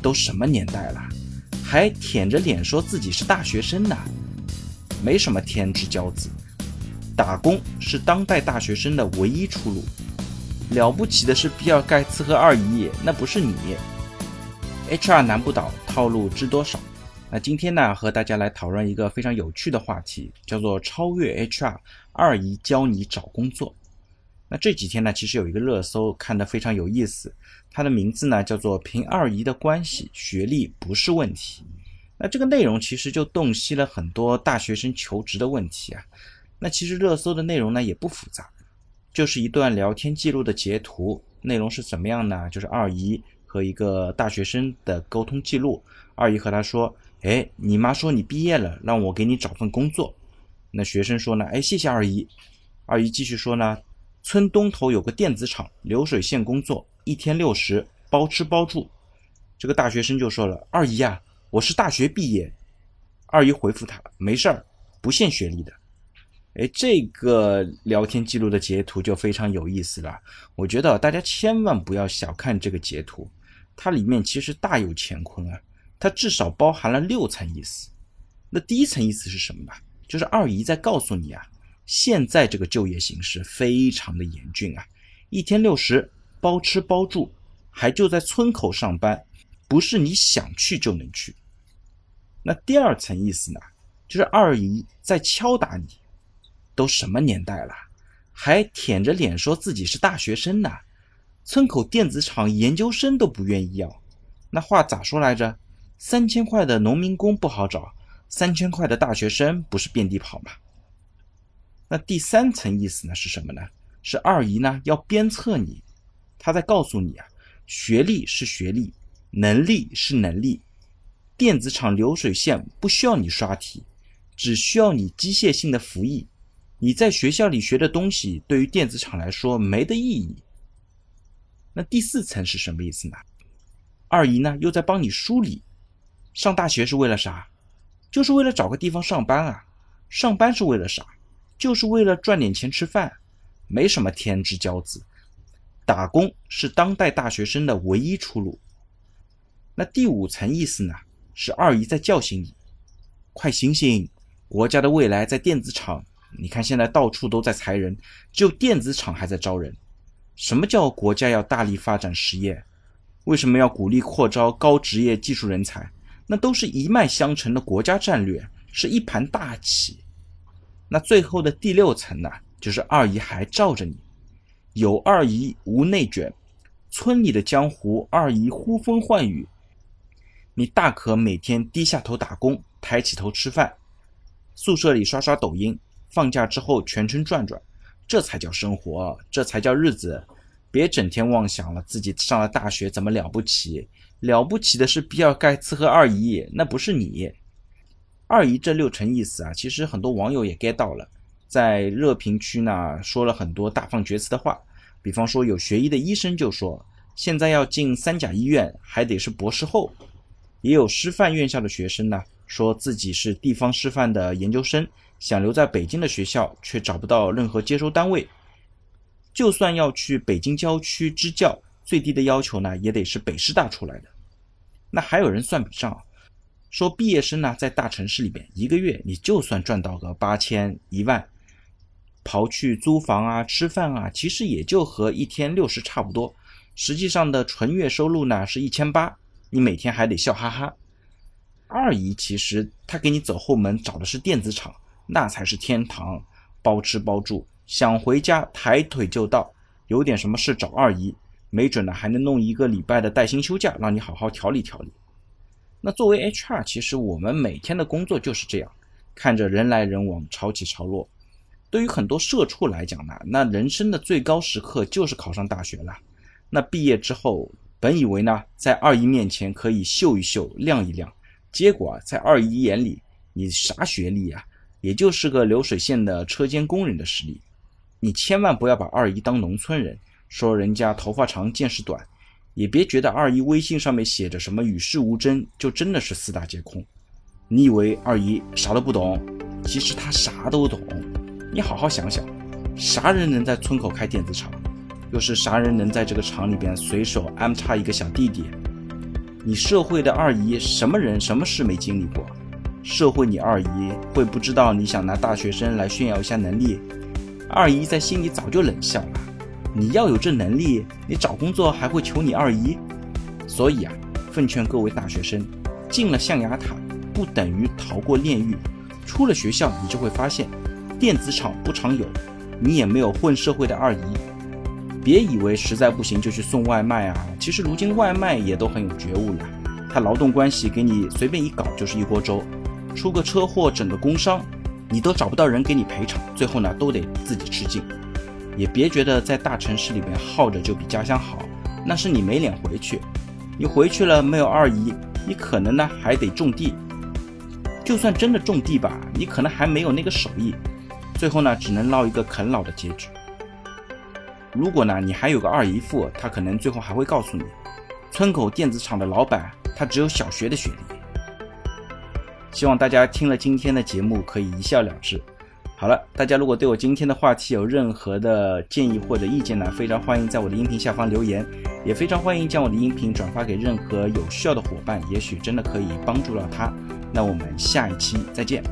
都什么年代了，还舔着脸说自己是大学生呢？没什么天之骄子，打工是当代大学生的唯一出路。了不起的是比尔盖茨和二姨，那不是你。HR 难不倒，套路知多少？那今天呢，和大家来讨论一个非常有趣的话题，叫做超越 HR，二姨教你找工作。那这几天呢，其实有一个热搜看得非常有意思，它的名字呢叫做“凭二姨的关系，学历不是问题”。那这个内容其实就洞悉了很多大学生求职的问题啊。那其实热搜的内容呢也不复杂，就是一段聊天记录的截图，内容是怎么样呢？就是二姨和一个大学生的沟通记录。二姨和他说：“哎，你妈说你毕业了，让我给你找份工作。”那学生说呢：“哎，谢谢二姨。”二姨继续说呢。村东头有个电子厂，流水线工作，一天六十，包吃包住。这个大学生就说了：“二姨呀，我是大学毕业。”二姨回复他：“没事儿，不限学历的。”哎，这个聊天记录的截图就非常有意思了。我觉得大家千万不要小看这个截图，它里面其实大有乾坤啊。它至少包含了六层意思。那第一层意思是什么呢？就是二姨在告诉你啊。现在这个就业形势非常的严峻啊，一天六十，包吃包住，还就在村口上班，不是你想去就能去。那第二层意思呢，就是二姨在敲打你，都什么年代了，还舔着脸说自己是大学生呢？村口电子厂研究生都不愿意要，那话咋说来着？三千块的农民工不好找，三千块的大学生不是遍地跑吗？那第三层意思呢是什么呢？是二姨呢要鞭策你，她在告诉你啊，学历是学历，能力是能力，电子厂流水线不需要你刷题，只需要你机械性的服役。你在学校里学的东西对于电子厂来说没的意义。那第四层是什么意思呢？二姨呢又在帮你梳理，上大学是为了啥？就是为了找个地方上班啊，上班是为了啥？就是为了赚点钱吃饭，没什么天之骄子，打工是当代大学生的唯一出路。那第五层意思呢？是二姨在叫醒你，快醒醒！国家的未来在电子厂，你看现在到处都在裁人，只有电子厂还在招人。什么叫国家要大力发展实业？为什么要鼓励扩招高职业技术人才？那都是一脉相承的国家战略，是一盘大棋。那最后的第六层呢，就是二姨还罩着你，有二姨无内卷，村里的江湖二姨呼风唤雨，你大可每天低下头打工，抬起头吃饭，宿舍里刷刷抖音，放假之后全村转转，这才叫生活，这才叫日子，别整天妄想了自己上了大学怎么了不起，了不起的是比尔盖茨和二姨，那不是你。二姨这六层意思啊，其实很多网友也 get 到了，在热评区呢说了很多大放厥词的话，比方说有学医的医生就说，现在要进三甲医院还得是博士后，也有师范院校的学生呢说自己是地方师范的研究生，想留在北京的学校却找不到任何接收单位，就算要去北京郊区支教，最低的要求呢也得是北师大出来的，那还有人算笔账。说毕业生呢，在大城市里边，一个月你就算赚到个八千一万，刨去租房啊、吃饭啊，其实也就和一天六十差不多。实际上的纯月收入呢是一千八，你每天还得笑哈哈。二姨其实她给你走后门找的是电子厂，那才是天堂，包吃包住，想回家抬腿就到。有点什么事找二姨，没准呢还能弄一个礼拜的带薪休假，让你好好调理调理。那作为 HR，其实我们每天的工作就是这样，看着人来人往，潮起潮落。对于很多社畜来讲呢，那人生的最高时刻就是考上大学了。那毕业之后，本以为呢，在二姨面前可以秀一秀、亮一亮，结果啊在二姨眼里，你啥学历啊？也就是个流水线的车间工人的实力。你千万不要把二姨当农村人，说人家头发长、见识短。也别觉得二姨微信上面写着什么与世无争，就真的是四大皆空。你以为二姨啥都不懂，其实她啥都懂。你好好想想，啥人能在村口开电子厂？又是啥人能在这个厂里边随手安插一个小弟弟？你社会的二姨什么人什么事没经历过？社会你二姨会不知道你想拿大学生来炫耀一下能力？二姨在心里早就冷笑了。你要有这能力，你找工作还会求你二姨？所以啊，奉劝各位大学生，进了象牙塔不等于逃过炼狱。出了学校，你就会发现，电子厂不常有，你也没有混社会的二姨。别以为实在不行就去送外卖啊！其实如今外卖也都很有觉悟了，他劳动关系给你随便一搞就是一锅粥，出个车祸整个工伤，你都找不到人给你赔偿，最后呢都得自己吃尽。也别觉得在大城市里面耗着就比家乡好，那是你没脸回去。你回去了没有二姨，你可能呢还得种地。就算真的种地吧，你可能还没有那个手艺，最后呢只能落一个啃老的结局。如果呢，你还有个二姨父，他可能最后还会告诉你，村口电子厂的老板他只有小学的学历。希望大家听了今天的节目可以一笑了之。好了，大家如果对我今天的话题有任何的建议或者意见呢，非常欢迎在我的音频下方留言，也非常欢迎将我的音频转发给任何有需要的伙伴，也许真的可以帮助到他。那我们下一期再见。